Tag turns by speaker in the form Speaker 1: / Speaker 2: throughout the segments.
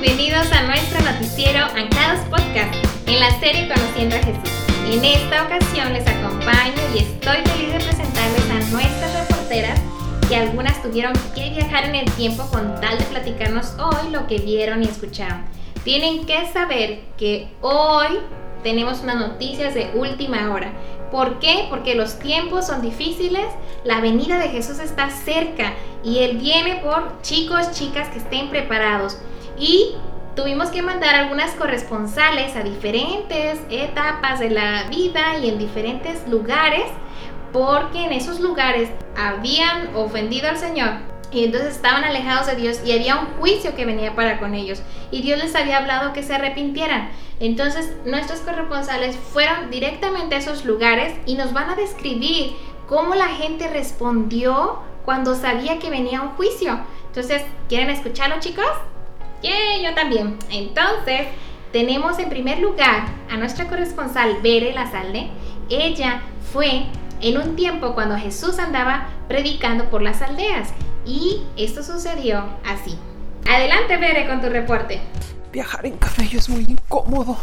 Speaker 1: bienvenidos a nuestro noticiero Anclados Podcast en la serie Conociendo a Jesús. En esta ocasión les acompaño y estoy feliz de presentarles a nuestras reporteras que algunas tuvieron que viajar en el tiempo con tal de platicarnos hoy lo que vieron y escucharon. Tienen que saber que hoy tenemos unas noticias de última hora. ¿Por qué? Porque los tiempos son difíciles, la venida de Jesús está cerca y Él viene por chicos, chicas que estén preparados. Y tuvimos que mandar algunas corresponsales a diferentes etapas de la vida y en diferentes lugares porque en esos lugares habían ofendido al Señor y entonces estaban alejados de Dios y había un juicio que venía para con ellos. Y Dios les había hablado que se arrepintieran. Entonces nuestros corresponsales fueron directamente a esos lugares y nos van a describir cómo la gente respondió cuando sabía que venía un juicio. Entonces, ¿quieren escucharlo chicos? Yeah, yo también. Entonces, tenemos en primer lugar a nuestra corresponsal Bere Lazalde. Ella fue en un tiempo cuando Jesús andaba predicando por las aldeas y esto sucedió así. Adelante, Bere, con tu reporte.
Speaker 2: Viajar en camello es muy incómodo.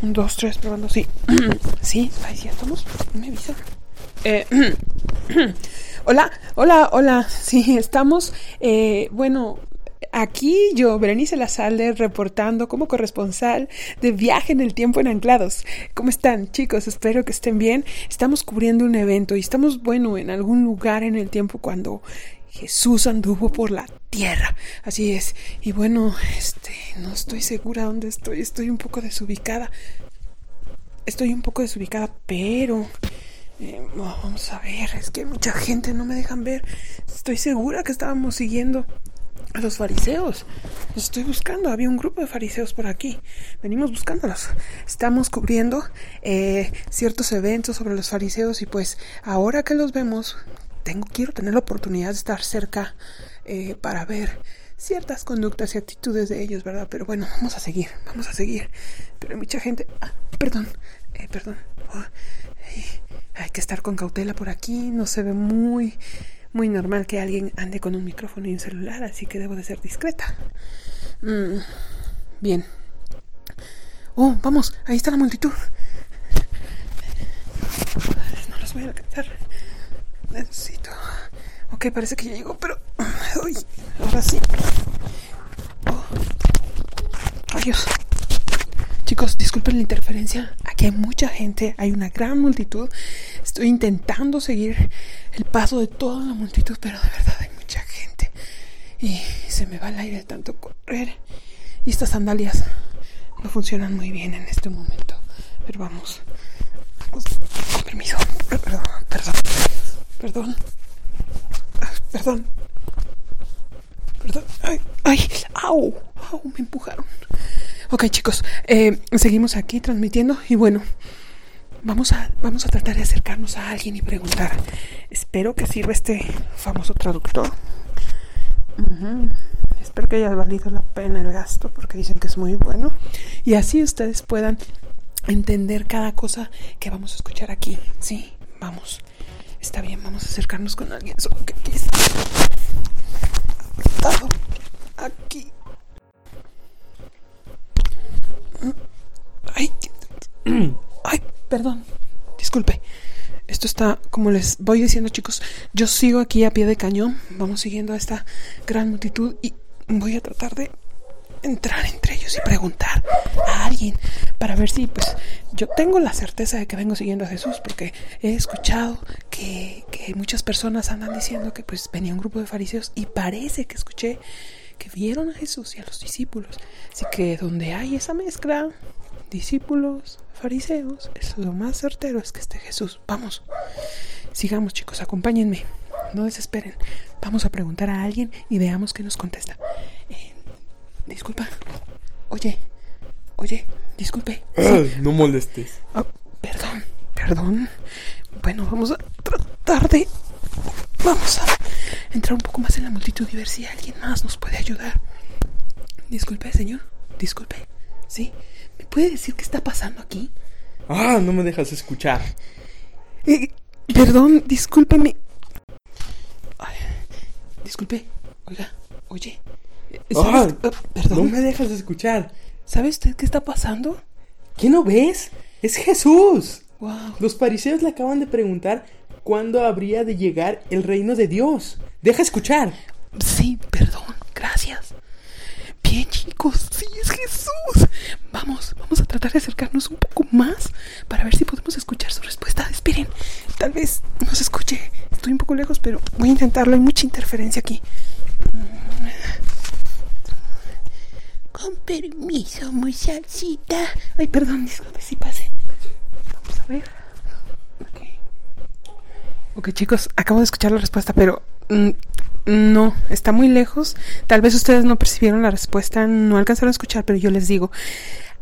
Speaker 2: Un, dos, tres, probando. Sí. sí, ahí sí estamos. Me avisa. Eh, hola, hola, hola. Sí, estamos. Eh, bueno, Aquí yo, Berenice Lazalde, reportando como corresponsal de viaje en el tiempo en Anclados. ¿Cómo están, chicos? Espero que estén bien. Estamos cubriendo un evento y estamos, bueno, en algún lugar en el tiempo cuando Jesús anduvo por la tierra. Así es. Y bueno, este, no estoy segura dónde estoy. Estoy un poco desubicada. Estoy un poco desubicada, pero... Eh, vamos a ver, es que mucha gente no me dejan ver. Estoy segura que estábamos siguiendo a los fariseos. Los estoy buscando. Había un grupo de fariseos por aquí. Venimos buscándolos. Estamos cubriendo eh, ciertos eventos sobre los fariseos y pues ahora que los vemos, tengo, quiero tener la oportunidad de estar cerca eh, para ver ciertas conductas y actitudes de ellos, ¿verdad? Pero bueno, vamos a seguir, vamos a seguir. Pero hay mucha gente... Ah, perdón, eh, perdón. Oh, hay que estar con cautela por aquí. No se ve muy muy normal que alguien ande con un micrófono y un celular, así que debo de ser discreta. Mm, bien. Oh, vamos, ahí está la multitud. No los voy a alcanzar. Necesito. Ok, parece que ya llegó, pero. Uy, ahora sí. Oh. Rayos. Chicos, disculpen la interferencia. Aquí hay mucha gente, hay una gran multitud. Estoy intentando seguir el paso de toda la multitud, pero de verdad hay mucha gente. Y se me va el aire de tanto correr. Y estas sandalias no funcionan muy bien en este momento. Pero vamos. Permiso. Perdón, perdón. Perdón. Perdón. Perdón. Ay, ay. Au. Au, me empujaron. Ok, chicos, eh, seguimos aquí transmitiendo y bueno, vamos a, vamos a tratar de acercarnos a alguien y preguntar. Espero que sirva este famoso traductor. Espero que haya valido la pena el gasto porque dicen que es muy bueno. Y así ustedes puedan entender cada cosa que vamos a escuchar aquí. Sí, vamos. Está bien, vamos a acercarnos con alguien. Que aquí. Aquí. Ay, ay, perdón, disculpe. Esto está, como les voy diciendo chicos, yo sigo aquí a pie de cañón, vamos siguiendo a esta gran multitud y voy a tratar de entrar entre ellos y preguntar a alguien para ver si pues yo tengo la certeza de que vengo siguiendo a Jesús porque he escuchado que, que muchas personas andan diciendo que pues venía un grupo de fariseos y parece que escuché que vieron a Jesús y a los discípulos. Así que donde hay esa mezcla, discípulos, fariseos, es lo más certero es que esté Jesús. Vamos, sigamos chicos, acompáñenme, no desesperen. Vamos a preguntar a alguien y veamos qué nos contesta. Eh, disculpa, oye, oye, disculpe.
Speaker 3: Ah, no molestes.
Speaker 2: Oh, perdón, perdón. Bueno, vamos a tratar de... Vamos a entrar un poco más en la multitud y ver si alguien más nos puede ayudar. Disculpe, señor. Disculpe. ¿Sí? ¿Me puede decir qué está pasando aquí?
Speaker 3: Ah, no me dejas escuchar.
Speaker 2: Eh, perdón, discúlpeme. disculpe. Oiga, oye. ¿Sabes?
Speaker 3: Ah,
Speaker 2: Ah, perdón.
Speaker 3: No me dejas escuchar.
Speaker 2: ¿Sabe usted qué está pasando?
Speaker 3: ¿Qué no ves? Es Jesús.
Speaker 2: Wow.
Speaker 3: Los fariseos le acaban de preguntar cuándo habría de llegar el reino de Dios. Deja escuchar.
Speaker 2: Sí, perdón, gracias. Bien, chicos, sí, es Jesús. Vamos, vamos a tratar de acercarnos un poco más para ver si podemos escuchar su respuesta. Esperen, tal vez no se escuche. Estoy un poco lejos, pero voy a intentarlo. Hay mucha interferencia aquí. Con permiso, muchachita. Ay, perdón, disculpe si pase. Vamos a ver. Ok. Ok, chicos, acabo de escuchar la respuesta, pero mm, no, está muy lejos. Tal vez ustedes no percibieron la respuesta, no alcanzaron a escuchar, pero yo les digo,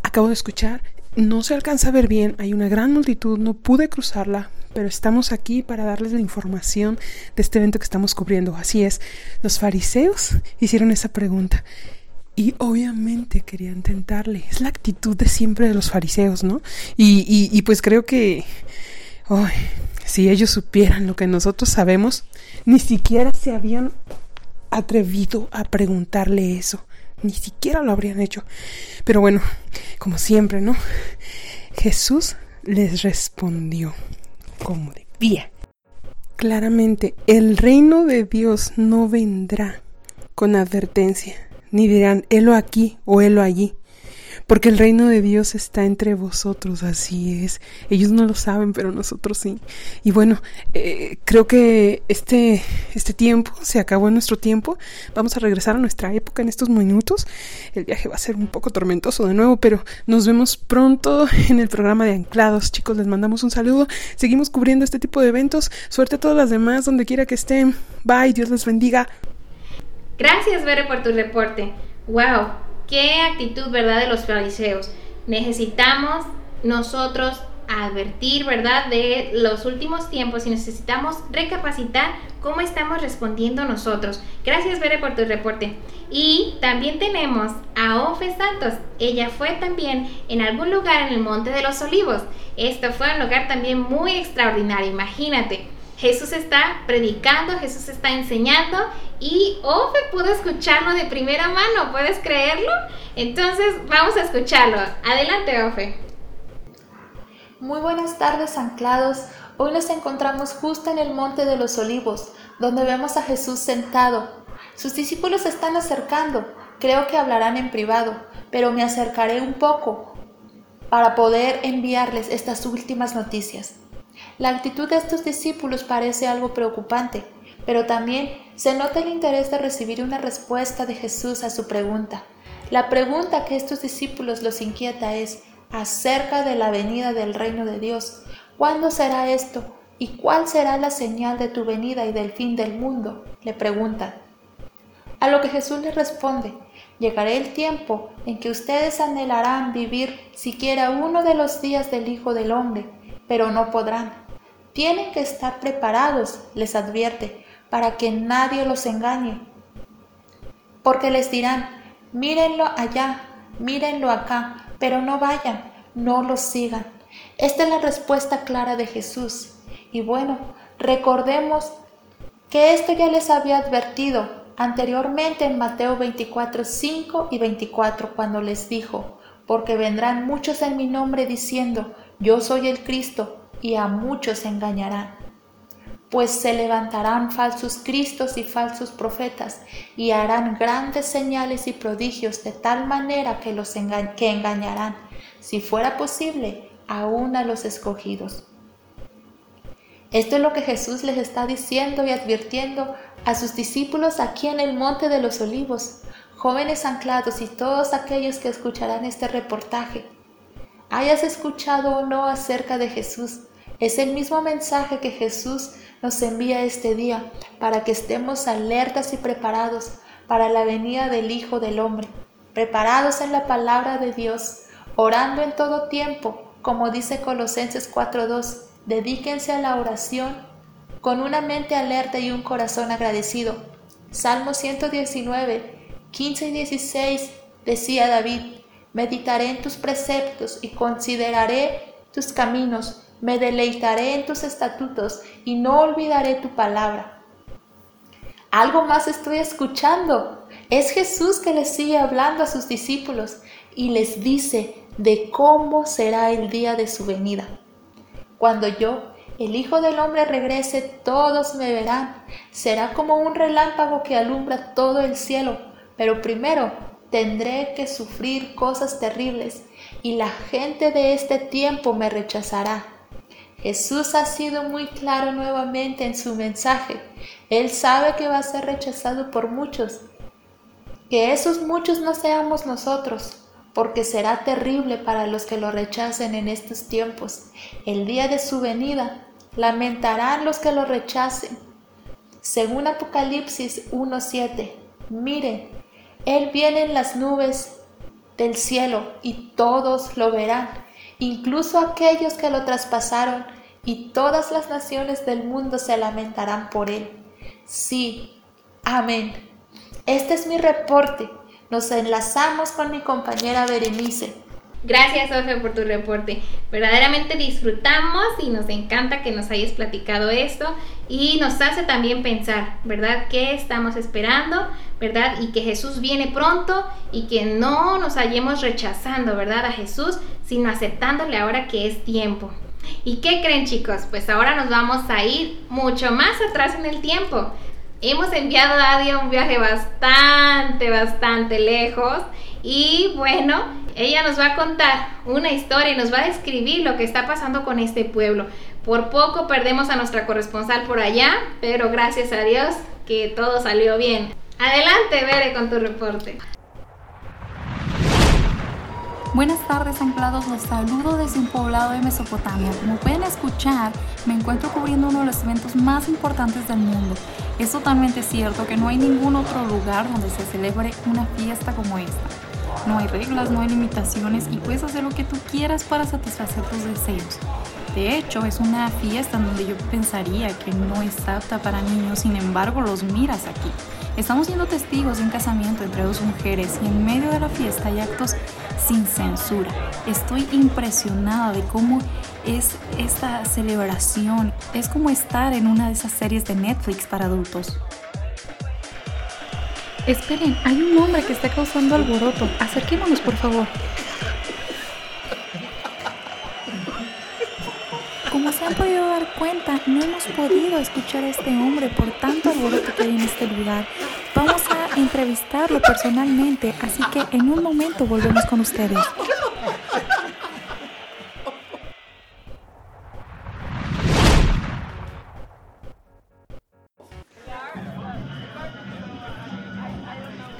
Speaker 2: acabo de escuchar, no se alcanza a ver bien, hay una gran multitud, no pude cruzarla, pero estamos aquí para darles la información de este evento que estamos cubriendo. Así es, los fariseos hicieron esa pregunta. Y obviamente querían tentarle. Es la actitud de siempre de los fariseos, ¿no? Y, y, y pues creo que... si ellos supieran lo que nosotros sabemos, ni siquiera se habían atrevido a preguntarle eso. Ni siquiera lo habrían hecho. Pero bueno, como siempre, ¿no? Jesús les respondió como debía. Claramente, el reino de Dios no vendrá con advertencia, ni dirán, helo aquí o helo allí, porque el reino de Dios está entre vosotros, así es. Ellos no lo saben, pero nosotros sí. Y bueno, eh, creo que este, este tiempo se acabó nuestro tiempo. Vamos a regresar a nuestra época en estos minutos. El viaje va a ser un poco tormentoso de nuevo, pero nos vemos pronto en el programa de Anclados. Chicos, les mandamos un saludo. Seguimos cubriendo este tipo de eventos. Suerte a todas las demás, donde quiera que estén. Bye, Dios les bendiga.
Speaker 1: Gracias, Bere, por tu reporte. ¡Wow! ¡Qué actitud, verdad, de los fariseos! Necesitamos nosotros advertir, ¿verdad?, de los últimos tiempos y necesitamos recapacitar cómo estamos respondiendo nosotros. Gracias, Bere, por tu reporte. Y también tenemos a Ofe Santos. Ella fue también en algún lugar en el Monte de los Olivos. Esto fue un lugar también muy extraordinario, imagínate. Jesús está predicando, Jesús está enseñando y Ofe pudo escucharlo de primera mano, ¿puedes creerlo? Entonces vamos a escucharlo. Adelante, Ofe.
Speaker 4: Muy buenas tardes, anclados. Hoy nos encontramos justo en el Monte de los Olivos, donde vemos a Jesús sentado. Sus discípulos se están acercando. Creo que hablarán en privado, pero me acercaré un poco para poder enviarles estas últimas noticias. La actitud de estos discípulos parece algo preocupante, pero también se nota el interés de recibir una respuesta de Jesús a su pregunta. La pregunta que estos discípulos los inquieta es acerca de la venida del reino de Dios. ¿Cuándo será esto? ¿Y cuál será la señal de tu venida y del fin del mundo? le preguntan. A lo que Jesús les responde, llegará el tiempo en que ustedes anhelarán vivir siquiera uno de los días del Hijo del Hombre, pero no podrán. Tienen que estar preparados, les advierte, para que nadie los engañe. Porque les dirán, mírenlo allá, mírenlo acá, pero no vayan, no los sigan. Esta es la respuesta clara de Jesús. Y bueno, recordemos que esto ya les había advertido anteriormente en Mateo 24, 5 y 24, cuando les dijo, porque vendrán muchos en mi nombre diciendo, yo soy el Cristo, y a muchos engañarán. Pues se levantarán falsos cristos y falsos profetas, y harán grandes señales y prodigios de tal manera que los que engañarán, si fuera posible, aún a los escogidos. Esto es lo que Jesús les está diciendo y advirtiendo a sus discípulos aquí en el Monte de los Olivos, jóvenes anclados y todos aquellos que escucharán este reportaje. Hayas escuchado o no acerca de Jesús, es el mismo mensaje que Jesús nos envía este día para que estemos alertas y preparados para la venida del Hijo del Hombre, preparados en la palabra de Dios, orando en todo tiempo, como dice Colosenses 4.2, dedíquense a la oración con una mente alerta y un corazón agradecido. Salmo 119, 15 y 16 decía David, meditaré en tus preceptos y consideraré tus caminos, me deleitaré en tus estatutos y no olvidaré tu palabra. Algo más estoy escuchando. Es Jesús que les sigue hablando a sus discípulos y les dice de cómo será el día de su venida. Cuando yo, el Hijo del Hombre, regrese, todos me verán. Será como un relámpago que alumbra todo el cielo. Pero primero tendré que sufrir cosas terribles y la gente de este tiempo me rechazará. Jesús ha sido muy claro nuevamente en su mensaje. Él sabe que va a ser rechazado por muchos. Que esos muchos no seamos nosotros, porque será terrible para los que lo rechacen en estos tiempos. El día de su venida, lamentarán los que lo rechacen. Según Apocalipsis 1.7, miren, Él viene en las nubes del cielo y todos lo verán, incluso aquellos que lo traspasaron, y todas las naciones del mundo se lamentarán por Él. Sí, amén. Este es mi reporte. Nos enlazamos con mi compañera Berenice.
Speaker 1: Gracias, Sofía, por tu reporte. Verdaderamente disfrutamos y nos encanta que nos hayas platicado esto y nos hace también pensar, ¿verdad? ¿Qué estamos esperando? ¿Verdad? Y que Jesús viene pronto y que no nos hallemos rechazando, ¿verdad? A Jesús, sino aceptándole ahora que es tiempo. ¿Y qué creen chicos? Pues ahora nos vamos a ir mucho más atrás en el tiempo. Hemos enviado a Adia un viaje bastante, bastante lejos y bueno, ella nos va a contar una historia y nos va a describir lo que está pasando con este pueblo. Por poco perdemos a nuestra corresponsal por allá, pero gracias a Dios que todo salió bien. Adelante, Bere, con tu reporte.
Speaker 5: Buenas tardes anclados, los saludo desde un poblado de Mesopotamia. Como pueden escuchar, me encuentro cubriendo uno de los eventos más importantes del mundo. Es totalmente cierto que no hay ningún otro lugar donde se celebre una fiesta como esta. No hay reglas, no hay limitaciones y puedes hacer lo que tú quieras para satisfacer tus deseos. De hecho, es una fiesta donde yo pensaría que no es apta para niños, sin embargo los miras aquí. Estamos siendo testigos de un casamiento entre dos mujeres y en medio de la fiesta hay actos sin censura. Estoy impresionada de cómo es esta celebración. Es como estar en una de esas series de Netflix para adultos. Esperen, hay un hombre que está causando alboroto. Acerquémonos, por favor. Como se han podido dar cuenta, no hemos podido escuchar a este hombre por tanto alboroto que hay en este lugar. Vamos a entrevistarlo personalmente, así que en un momento volvemos con ustedes.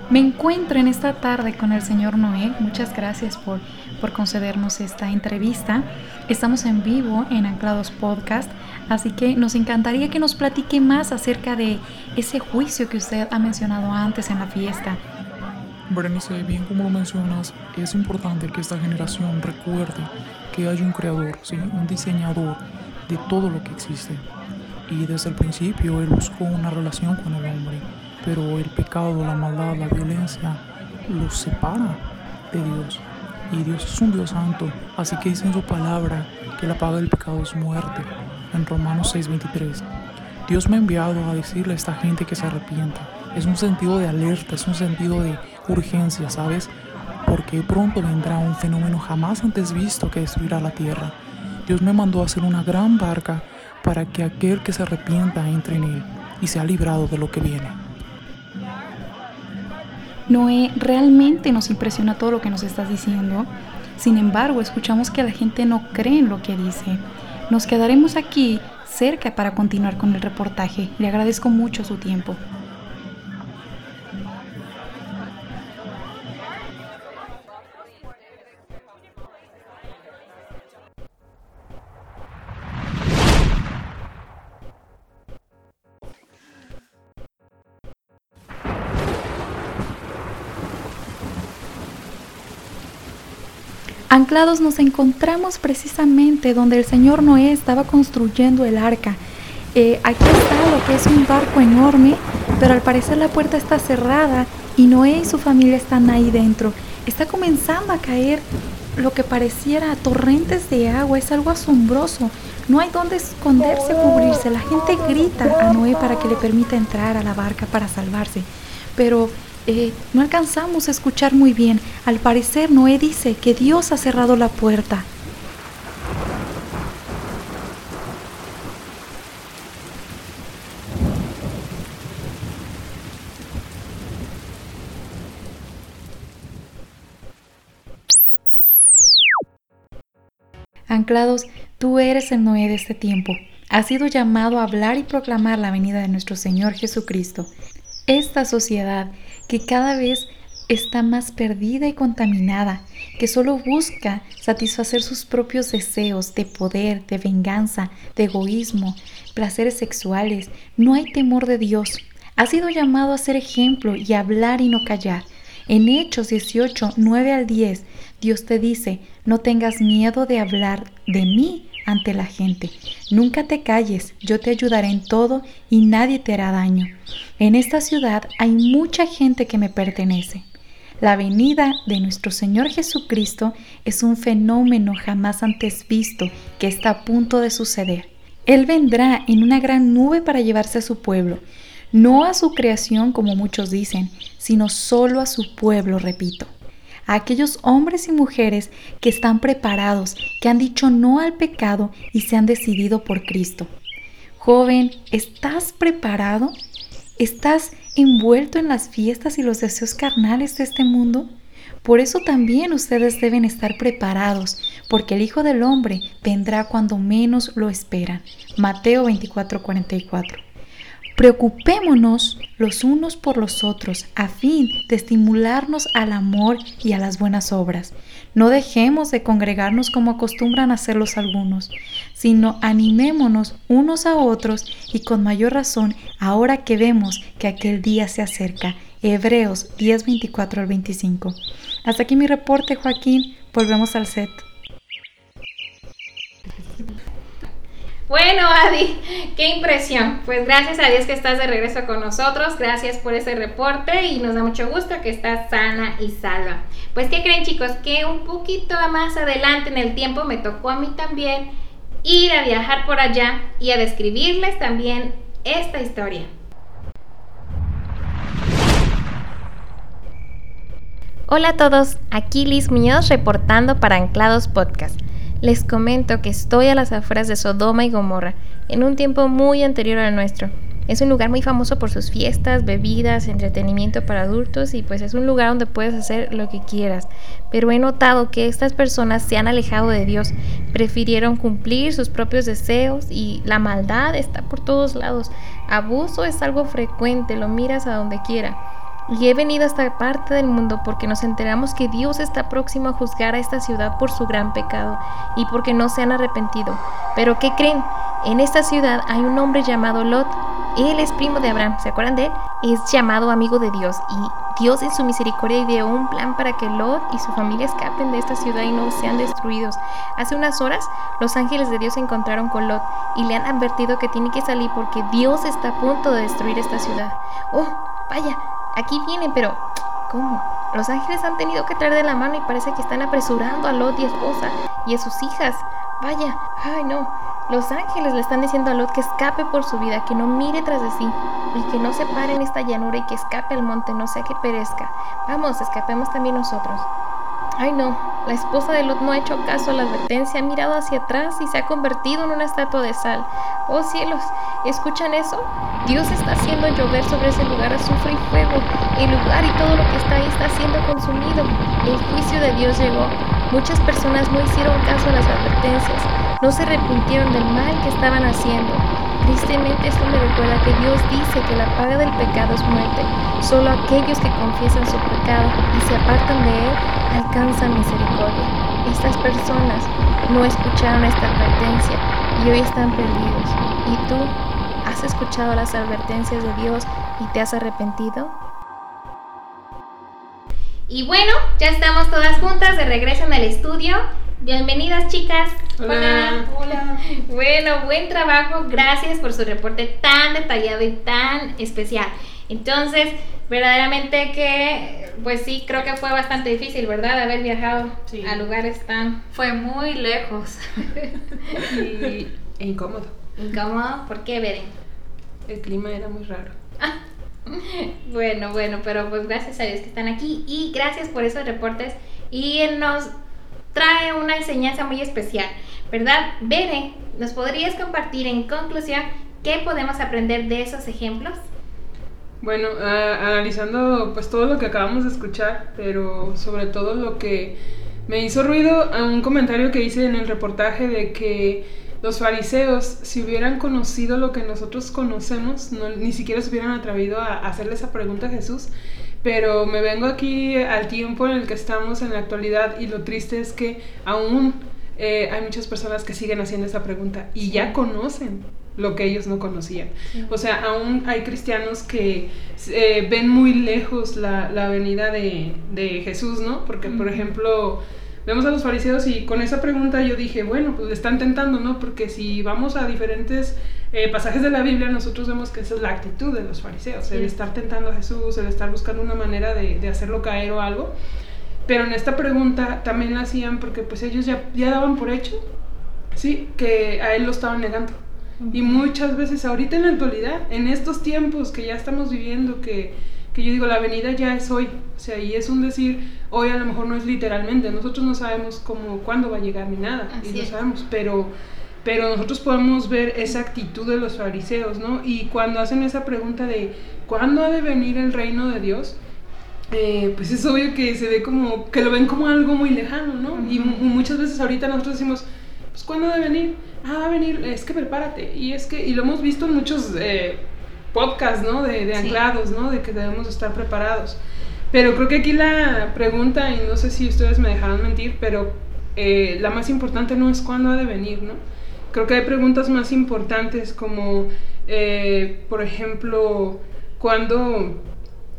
Speaker 5: Me encuentro en esta tarde con el señor Noé. Muchas gracias por, por concedernos esta entrevista. Estamos en vivo en Anclados Podcast, así que nos encantaría que nos platique más acerca de ese juicio que usted ha mencionado antes en la fiesta.
Speaker 6: Berenice, bien como lo mencionas, es importante que esta generación recuerde que hay un creador, ¿sí? un diseñador de todo lo que existe. Y desde el principio él buscó una relación con el hombre pero el pecado, la maldad, la violencia los separa de Dios. Y Dios es un Dios santo, así que dice en su palabra que la paga del pecado es muerte, en Romanos 6:23. Dios me ha enviado a decirle a esta gente que se arrepienta. Es un sentido de alerta, es un sentido de urgencia, ¿sabes? Porque pronto vendrá un fenómeno jamás antes visto que destruirá la tierra. Dios me mandó a hacer una gran barca para que aquel que se arrepienta entre en él y sea librado de lo que viene.
Speaker 5: Noé, realmente nos impresiona todo lo que nos estás diciendo. Sin embargo, escuchamos que la gente no cree en lo que dice. Nos quedaremos aquí cerca para continuar con el reportaje. Le agradezco mucho su tiempo. Anclados nos encontramos precisamente donde el señor Noé estaba construyendo el arca. Eh, aquí está lo que es un barco enorme, pero al parecer la puerta está cerrada y Noé y su familia están ahí dentro. Está comenzando a caer lo que pareciera torrentes de agua, es algo asombroso. No hay dónde esconderse, cubrirse. La gente grita a Noé para que le permita entrar a la barca para salvarse. Pero eh, no alcanzamos a escuchar muy bien. Al parecer Noé dice que Dios ha cerrado la puerta. Anclados, tú eres el Noé de este tiempo. Has sido llamado a hablar y proclamar la venida de nuestro Señor Jesucristo. Esta sociedad que cada vez está más perdida y contaminada, que solo busca satisfacer sus propios deseos de poder, de venganza, de egoísmo, placeres sexuales. No hay temor de Dios. Ha sido llamado a ser ejemplo y hablar y no callar. En Hechos 18, 9 al 10, Dios te dice, no tengas miedo de hablar de mí ante la gente. Nunca te calles, yo te ayudaré en todo y nadie te hará daño. En esta ciudad hay mucha gente que me pertenece. La venida de nuestro Señor Jesucristo es un fenómeno jamás antes visto que está a punto de suceder. Él vendrá en una gran nube para llevarse a su pueblo, no a su creación como muchos dicen, sino solo a su pueblo, repito a aquellos hombres y mujeres que están preparados, que han dicho no al pecado y se han decidido por Cristo. Joven, ¿estás preparado? ¿Estás envuelto en las fiestas y los deseos carnales de este mundo? Por eso también ustedes deben estar preparados, porque el Hijo del Hombre vendrá cuando menos lo esperan. Mateo 24:44. Preocupémonos los unos por los otros a fin de estimularnos al amor y a las buenas obras. No dejemos de congregarnos como acostumbran hacerlos algunos, sino animémonos unos a otros y con mayor razón ahora que vemos que aquel día se acerca. Hebreos 10, 24 al 25. Hasta aquí mi reporte, Joaquín. Volvemos al set.
Speaker 1: Bueno, Adi, qué impresión. Pues gracias a Dios que estás de regreso con nosotros. Gracias por ese reporte y nos da mucho gusto que estás sana y salva. Pues, ¿qué creen, chicos? Que un poquito más adelante en el tiempo me tocó a mí también ir a viajar por allá y a describirles también esta historia. Hola a todos, aquí Liz Muñoz reportando para Anclados Podcast. Les comento que estoy a las afueras de Sodoma y Gomorra, en un tiempo muy anterior al nuestro. Es un lugar muy famoso por sus fiestas, bebidas, entretenimiento para adultos y pues es un lugar donde puedes hacer lo que quieras. Pero he notado que estas personas se han alejado de Dios, prefirieron cumplir sus propios deseos y la maldad está por todos lados. Abuso es algo frecuente, lo miras a donde quiera. Y he venido a esta parte del mundo porque nos enteramos que Dios está próximo a juzgar a esta ciudad por su gran pecado y porque no se han arrepentido. Pero ¿qué creen? En esta ciudad hay un hombre llamado Lot. Él es primo de Abraham, ¿se acuerdan de él? Es llamado amigo de Dios y Dios en su misericordia ideó un plan para que Lot y su familia escapen de esta ciudad y no sean destruidos. Hace unas horas los ángeles de Dios se encontraron con Lot y le han advertido que tiene que salir porque Dios está a punto de destruir esta ciudad. Oh, vaya, Aquí vienen, pero ¿cómo? Los ángeles han tenido que traer de la mano y parece que están apresurando a Lot y esposa y a sus hijas. Vaya, ay no. Los ángeles le están diciendo a Lot que escape por su vida, que no mire tras de sí y que no se pare en esta llanura y que escape al monte, no sea que perezca. Vamos, escapemos también nosotros. Ay no, la esposa de Lot no ha hecho caso a la advertencia, ha mirado hacia atrás y se ha convertido en una estatua de sal. Oh cielos, ¿escuchan eso? Dios está haciendo llover sobre ese lugar azufre y fuego. El lugar y todo lo que está ahí está siendo consumido. El juicio de Dios llegó. Muchas personas no hicieron caso a las advertencias, no se arrepintieron del mal que estaban haciendo. Tristemente esto me recuerda que Dios dice que la paga del pecado es muerte. Solo aquellos que confiesan su pecado y se apartan de él alcanzan misericordia. Estas personas no escucharon esta advertencia y hoy están perdidos. ¿Y tú has escuchado las advertencias de Dios y te has arrepentido? Y bueno, ya estamos todas juntas de regreso en el estudio. Bienvenidas chicas.
Speaker 2: Hola.
Speaker 1: Hola. Bueno, buen trabajo. Gracias por su reporte tan detallado y tan especial. Entonces, verdaderamente que, pues sí, creo que fue bastante difícil, ¿verdad? Haber viajado a lugares tan...
Speaker 7: Fue muy lejos.
Speaker 2: y, e incómodo.
Speaker 1: Incómodo. ¿Por qué, Beren?
Speaker 2: El clima era muy raro.
Speaker 1: Ah, Bueno, bueno, pero pues gracias a Dios que están aquí y gracias por esos reportes y nos trae una enseñanza muy especial, ¿verdad? Bere, ¿nos podrías compartir en conclusión qué podemos aprender de esos ejemplos?
Speaker 2: Bueno, analizando pues todo lo que acabamos de escuchar, pero sobre todo lo que me hizo ruido a un comentario que hice en el reportaje de que los fariseos, si hubieran conocido lo que nosotros conocemos, no, ni siquiera se hubieran atrevido a hacerle esa pregunta a Jesús. Pero me vengo aquí al tiempo en el que estamos en la actualidad y lo triste es que aún eh, hay muchas personas que siguen haciendo esa pregunta y ya conocen lo que ellos no conocían. O sea, aún hay cristianos que eh, ven muy lejos la, la venida de, de Jesús, ¿no? Porque, por ejemplo, vemos a los fariseos y con esa pregunta yo dije, bueno, pues le están tentando, ¿no? Porque si vamos a diferentes eh, pasajes de la Biblia, nosotros vemos que esa es la actitud de los fariseos, el estar tentando a Jesús, el estar buscando una manera de, de hacerlo caer o algo. Pero en esta pregunta también la hacían porque pues ellos ya, ya daban por hecho, ¿sí? Que a él lo estaban negando. Y muchas veces ahorita en la actualidad, en estos tiempos que ya estamos viviendo, que, que yo digo, la venida ya es hoy, o sea, y es un decir, hoy a lo mejor no es literalmente, nosotros no sabemos cómo, cuándo va a llegar ni nada,
Speaker 1: Así
Speaker 2: y lo
Speaker 1: es.
Speaker 2: sabemos, pero, pero nosotros podemos ver esa actitud de los fariseos, ¿no? Y cuando hacen esa pregunta de, ¿cuándo ha de venir el reino de Dios? eh, pues es obvio que se ve como, que lo ven como algo muy lejano, ¿no? Y mu- muchas veces ahorita nosotros decimos, pues ¿cuándo debe venir? Ah, va a venir, es que prepárate. Y es que, y lo hemos visto en muchos eh, podcasts, ¿no? De, de
Speaker 1: Sí.
Speaker 2: anclados, ¿no? De que debemos estar preparados. Pero creo que aquí la pregunta, y no sé si ustedes me dejarán mentir, pero eh, la más importante no es cuándo ha de venir, ¿no? Creo que hay preguntas más importantes como, eh, por ejemplo, cuándo,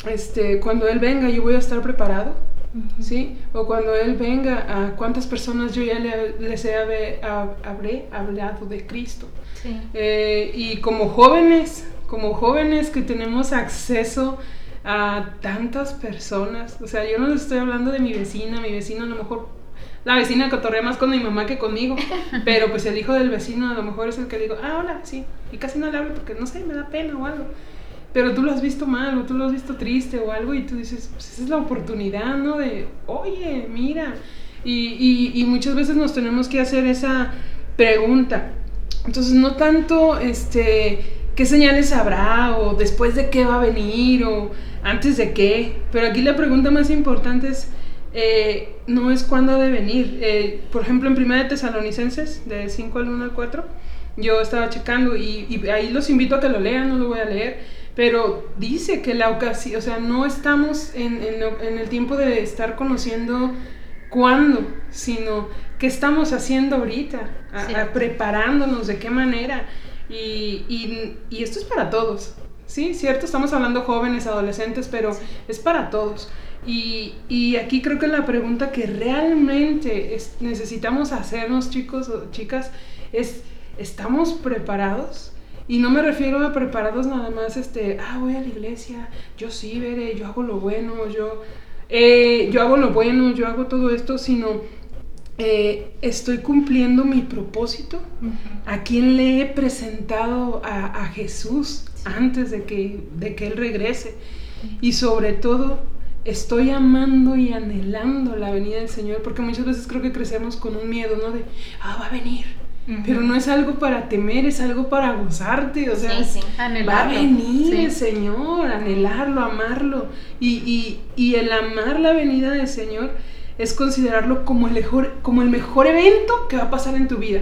Speaker 2: este, cuando Él venga yo voy a estar preparado, ¿sí? O cuando Él venga, ¿a cuántas personas yo ya le- les he habe- hab- habré hablado de Cristo?
Speaker 1: Sí.
Speaker 2: Eh, y como jóvenes, como jóvenes que tenemos acceso a tantas personas, o sea, yo no les estoy hablando de mi vecina, mi vecino a lo mejor, la vecina cotorrea más con mi mamá que conmigo, pero pues el hijo del vecino a lo mejor es el que digo, ah, hola, sí, y casi no le hablo porque no sé, me da pena o algo. Pero tú lo has visto mal o tú lo has visto triste o algo y tú dices, pues esa es la oportunidad, ¿no? De, oye, mira. Y, y, y muchas veces nos tenemos que hacer esa pregunta. Entonces, no tanto, este, qué señales habrá o después de qué va a venir o antes de qué. Pero aquí la pregunta más importante es, eh, no es cuándo ha de venir. Eh, por ejemplo, en 1 de Tesalonicenses, de 5 al 1 al 4, yo estaba checando y, y ahí los invito a que lo lean, no lo voy a leer. Pero dice que la ocasión, o sea, no estamos en, en, en el tiempo de estar conociendo cuándo, sino qué estamos haciendo ahorita, a- a-
Speaker 1: Cierto.
Speaker 2: preparándonos, de qué manera. Y, y- y esto es para todos, ¿sí? Cierto, estamos hablando jóvenes, adolescentes, pero es para todos. Y, y aquí creo que la pregunta que realmente es- necesitamos hacernos, chicos o chicas, es, ¿estamos preparados? Y no me refiero a preparados nada más, este, ah, voy a la iglesia, yo sí, veré, yo hago lo bueno, yo, eh, yo hago lo bueno, yo hago todo esto, sino eh, estoy cumpliendo mi propósito. ¿A quién le he presentado a, a Jesús antes de que, de que Él regrese? Y sobre todo, estoy amando y anhelando la venida del Señor, porque muchas veces creo que crecemos con un miedo, ¿no? De, ah, va a venir. Pero no es algo para temer, es algo para gozarte, o sea,
Speaker 1: Sí, sí.
Speaker 2: va a venir
Speaker 4: Sí.
Speaker 2: el Señor, anhelarlo, amarlo. Y, y- y el amar la venida del Señor es considerarlo como el, mejor, como el mejor evento que va a pasar en tu vida.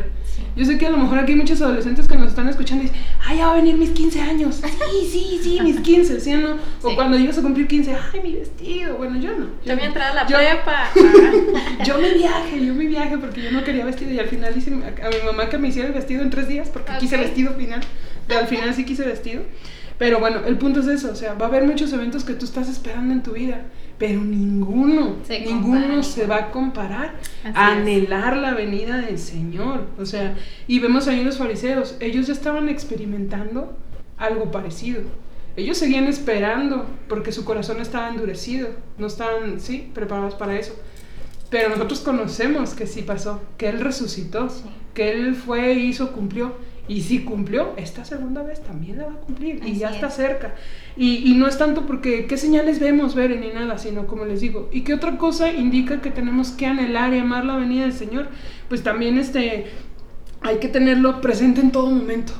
Speaker 2: Yo sé que a lo mejor aquí hay muchos adolescentes que nos están escuchando y dicen, ah, ya va a venir mis 15 años. Sí, sí, sí, mis 15, ¿sí o no? O
Speaker 1: Sí.
Speaker 2: cuando llegas a cumplir 15, ay, mi vestido. Bueno, yo no.
Speaker 4: Yo me entré a la
Speaker 2: Yo-
Speaker 4: prepa.
Speaker 2: Yo me viaje, yo me viaje porque yo no quería vestido y al final hice a, a mi mamá que me hiciera el vestido en tres días porque quise vestido final. Al final sí quise vestido. Pero bueno, el punto es eso, o sea, va a haber muchos eventos que tú estás esperando en tu vida, pero ninguno,
Speaker 1: Se
Speaker 2: ninguno se va a comparar a anhelar la venida del Señor. O sea, y vemos ahí los fariseos, ellos ya estaban experimentando algo parecido. Ellos seguían esperando porque su corazón estaba endurecido, no estaban, sí, preparados para eso. Pero nosotros conocemos que sí pasó, que Él resucitó,
Speaker 1: Sí.
Speaker 2: que Él fue, hizo, cumplió. Y si cumplió, esta segunda vez también la va a cumplir. y ya está
Speaker 1: es.
Speaker 2: cerca. Y, y no es tanto porque qué señales vemos, ver ni nada, sino como les digo. ¿Y qué otra cosa indica que tenemos que anhelar y amar la venida del Señor? Pues también este, hay que tenerlo presente en todo momento.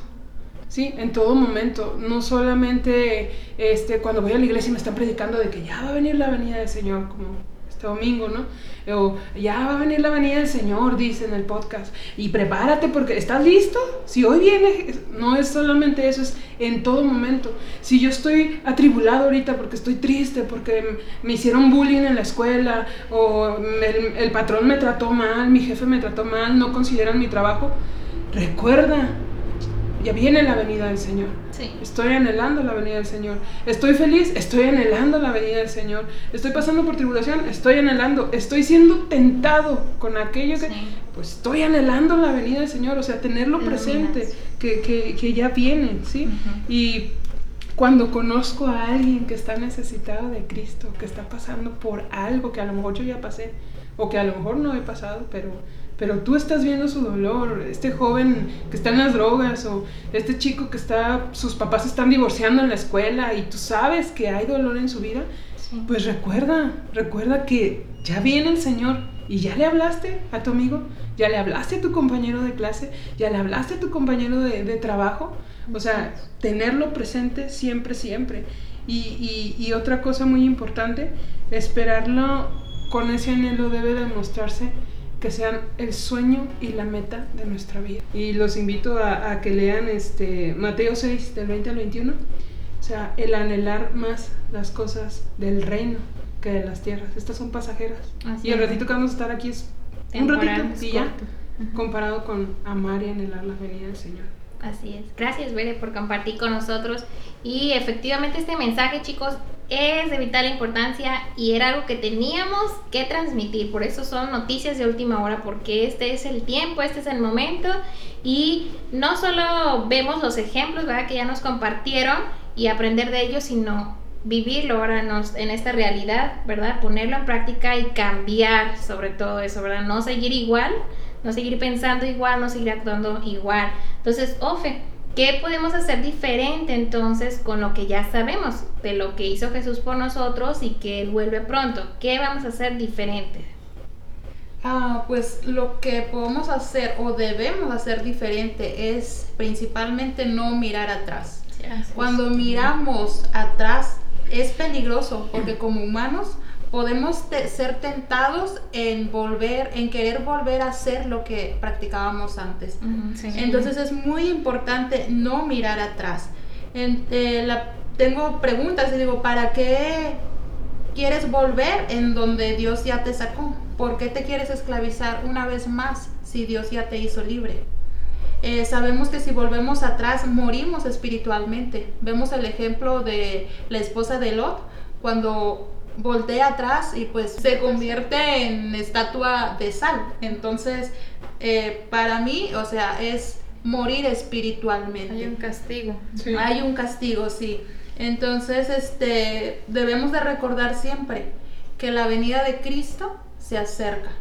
Speaker 2: Sí, en todo momento, no solamente este, cuando voy a la iglesia y me están predicando de que ya va a venir la venida del Señor, como este domingo, ¿no? O ya va a venir la venida del Señor, dice en el podcast, y prepárate porque estás listo. Si hoy viene, no es solamente eso, es en todo momento. Si yo estoy atribulado ahorita porque estoy triste, porque me hicieron bullying en la escuela, o el patrón me trató mal, mi jefe me trató mal, no consideran mi trabajo, recuerda, ya viene la venida del Señor.
Speaker 1: Sí.
Speaker 2: Estoy anhelando la venida del Señor. Estoy feliz, estoy anhelando la venida del Señor. Estoy pasando por tribulación, estoy anhelando. Estoy siendo tentado con aquello que...
Speaker 1: Sí.
Speaker 2: Pues estoy anhelando la venida del Señor. O sea, tenerlo
Speaker 1: Lo
Speaker 2: presente, que, que, que ya viene, ¿sí? Y cuando conozco a alguien que está necesitado de Cristo, que está pasando por algo que a lo mejor yo ya pasé, o que a lo mejor no he pasado, pero, pero tú estás viendo su dolor, este joven que está en las drogas, o este chico que está, sus papás están divorciando en la escuela, y tú sabes que hay dolor en su vida,
Speaker 1: Sí.
Speaker 2: pues recuerda, recuerda que ya viene el Señor y ya le hablaste a tu amigo, ya le hablaste a tu compañero de clase, ya le hablaste a tu compañero de, de trabajo. O sea, tenerlo presente siempre, siempre. Y, y- y otra cosa muy importante, esperarlo con ese anhelo debe demostrarse que sean el sueño y la meta de nuestra vida. Y los invito a, a que lean este Mateo 6 del 20 al 21. O sea, el anhelar más las cosas del reino que de las tierras. Estas son pasajeras.
Speaker 1: Así
Speaker 2: y el ratito que vamos a estar aquí es un
Speaker 1: Temporal,
Speaker 2: ratito
Speaker 1: es
Speaker 2: y ya. Comparado con amar y anhelar la venida del Señor.
Speaker 1: Así es. Gracias, Bere, por compartir con nosotros. Y efectivamente este mensaje, chicos, es de vital importancia y era algo que teníamos que transmitir. Por eso son noticias de última hora, porque este es el tiempo, este es el momento. Y no solo vemos los ejemplos, ¿verdad? Que ya nos compartieron y aprender de ellos, sino vivirlo ahora nos- en esta realidad, ¿verdad? Ponerlo en práctica y cambiar sobre todo eso, ¿verdad? No seguir igual, no seguir pensando igual, no seguir actuando igual. Entonces, Ofe, ¿qué podemos hacer diferente entonces con lo que ya sabemos de lo que hizo Jesús por nosotros y que Él vuelve pronto? ¿Qué vamos a hacer diferente?
Speaker 4: Ah, pues lo que podemos hacer o debemos hacer diferente es principalmente no mirar atrás. Cuando miramos atrás es peligroso porque como humanos podemos ser tentados en volver, en querer volver a hacer lo que practicábamos antes. Entonces es muy importante no mirar atrás. En- eh, la- tengo preguntas y digo, ¿para qué quieres volver en donde Dios ya te sacó? ¿Por qué te quieres esclavizar una vez más si Dios ya te hizo libre? Eh, sabemos que si volvemos atrás morimos espiritualmente. Vemos el ejemplo de la esposa de Lot cuando voltea atrás y pues se convierte en estatua de sal. Entonces, eh, para mí, o sea, es morir espiritualmente.
Speaker 5: Hay un castigo.
Speaker 2: Sí.
Speaker 4: Hay un castigo, sí. Entonces, este, debemos de recordar siempre que la venida de Cristo se acerca.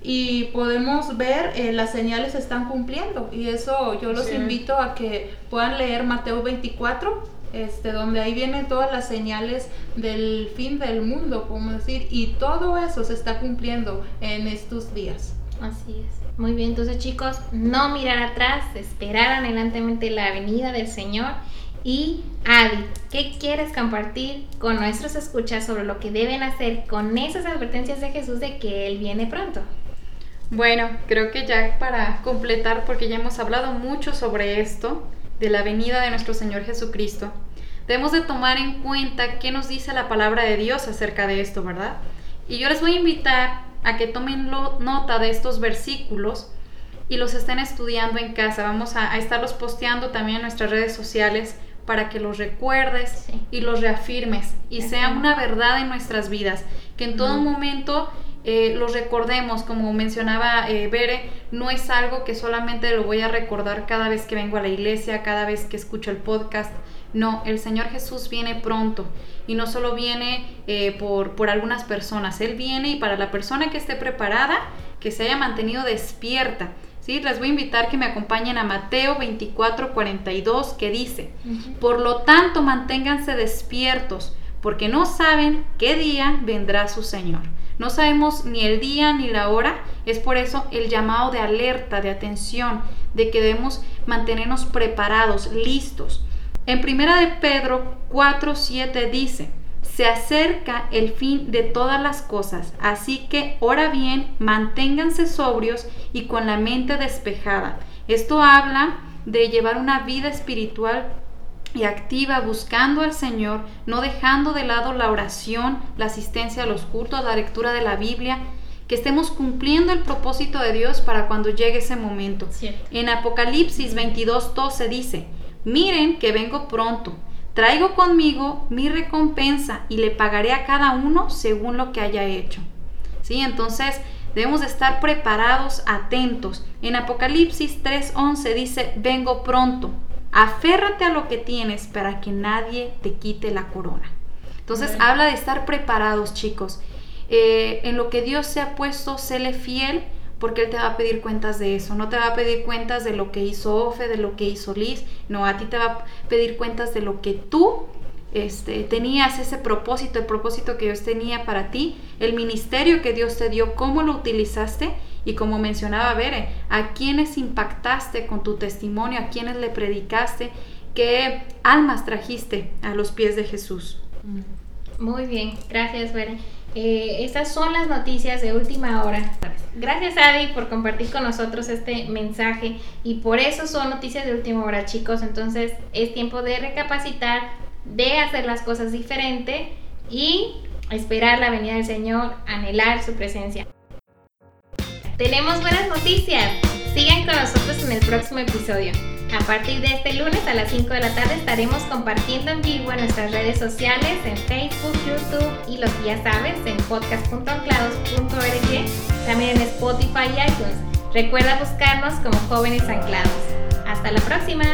Speaker 4: Y podemos ver, eh, las señales se están cumpliendo. Y eso yo los
Speaker 2: Sí.
Speaker 4: invito a que puedan leer Mateo 24, este, donde ahí vienen todas las señales del fin del mundo, podemos decir. Y todo eso se está cumpliendo en estos días.
Speaker 1: Así es. Muy bien, entonces chicos, no mirar atrás, esperar adelantemente la venida del Señor. Y Adi, ¿qué quieres compartir con nuestros escuchas sobre lo que deben hacer con esas advertencias de Jesús de que Él viene pronto?
Speaker 5: Bueno, creo que ya para completar, porque ya hemos hablado mucho sobre esto, de la venida de nuestro Señor Jesucristo, debemos de tomar en cuenta qué nos dice la palabra de Dios acerca de esto, ¿verdad? Y yo les voy a invitar a que tomen lo- nota de estos versículos y los estén estudiando en casa. Vamos a, a estarlos posteando también en nuestras redes sociales para que los recuerdes
Speaker 1: Sí.
Speaker 5: y los reafirmes y sea
Speaker 1: Ujú.
Speaker 5: una verdad en nuestras vidas, que en todo momento eh, los recordemos, como mencionaba eh, Bere, no es algo que solamente lo voy a recordar cada vez que vengo a la iglesia, cada vez que escucho el podcast. No, el Señor Jesús viene pronto y no solo viene eh, por, por algunas personas, Él viene y para la persona que esté preparada, que se haya mantenido despierta, ¿sí? Les voy a invitar que me acompañen a Mateo 24, 42, que dice, por lo tanto manténganse despiertos, porque no saben qué día vendrá su Señor. No sabemos ni el día ni la hora, es por eso el llamado de alerta, de atención, de que debemos mantenernos preparados, listos. En primera de Pedro 4, 7 dice, se acerca el fin de todas las cosas, así que ora bien, manténganse sobrios y con la mente despejada. Esto habla de llevar una vida espiritual y activa buscando al Señor, no dejando de lado la oración, la asistencia a los cultos, la lectura de la Biblia, que estemos cumpliendo el propósito de Dios para cuando llegue ese momento. En Apocalipsis 22:12 dice, miren que vengo pronto Traigo conmigo mi recompensa y le pagaré a cada uno según lo que haya hecho. ¿Sí? Entonces debemos estar preparados, atentos. En Apocalipsis 3:11 dice, vengo pronto. Aférrate a lo que tienes para que nadie te quite la corona. Entonces habla de estar preparados, chicos. Eh, en lo que Dios se ha puesto, séle fiel porque Él te va a pedir cuentas de eso. No te va a pedir cuentas de lo que hizo Ofe, de lo que hizo Liz. No, a ti te va a pedir cuentas de lo que tú este, tenías ese propósito, el propósito que Dios tenía para ti, el ministerio que Dios te dio, cómo lo utilizaste y como mencionaba Bere, a quienes impactaste con tu testimonio, a quienes le predicaste, qué almas trajiste a los pies de Jesús.
Speaker 1: Muy bien, gracias Bere. Eh, estas son las noticias de última hora. Gracias Adi por compartir con nosotros este mensaje y por eso son noticias de última hora chicos. Entonces es tiempo de recapacitar, de hacer las cosas diferente y esperar la venida del Señor, anhelar su presencia. Tenemos buenas noticias. Sigan con nosotros en el próximo episodio. A partir de este lunes a las 5 de la tarde estaremos compartiendo en vivo en nuestras redes sociales, en Facebook, YouTube y lo que ya sabes, en podcast.anclados.org, también en Spotify y iTunes. Recuerda buscarnos como jóvenes anclados. Hasta la próxima.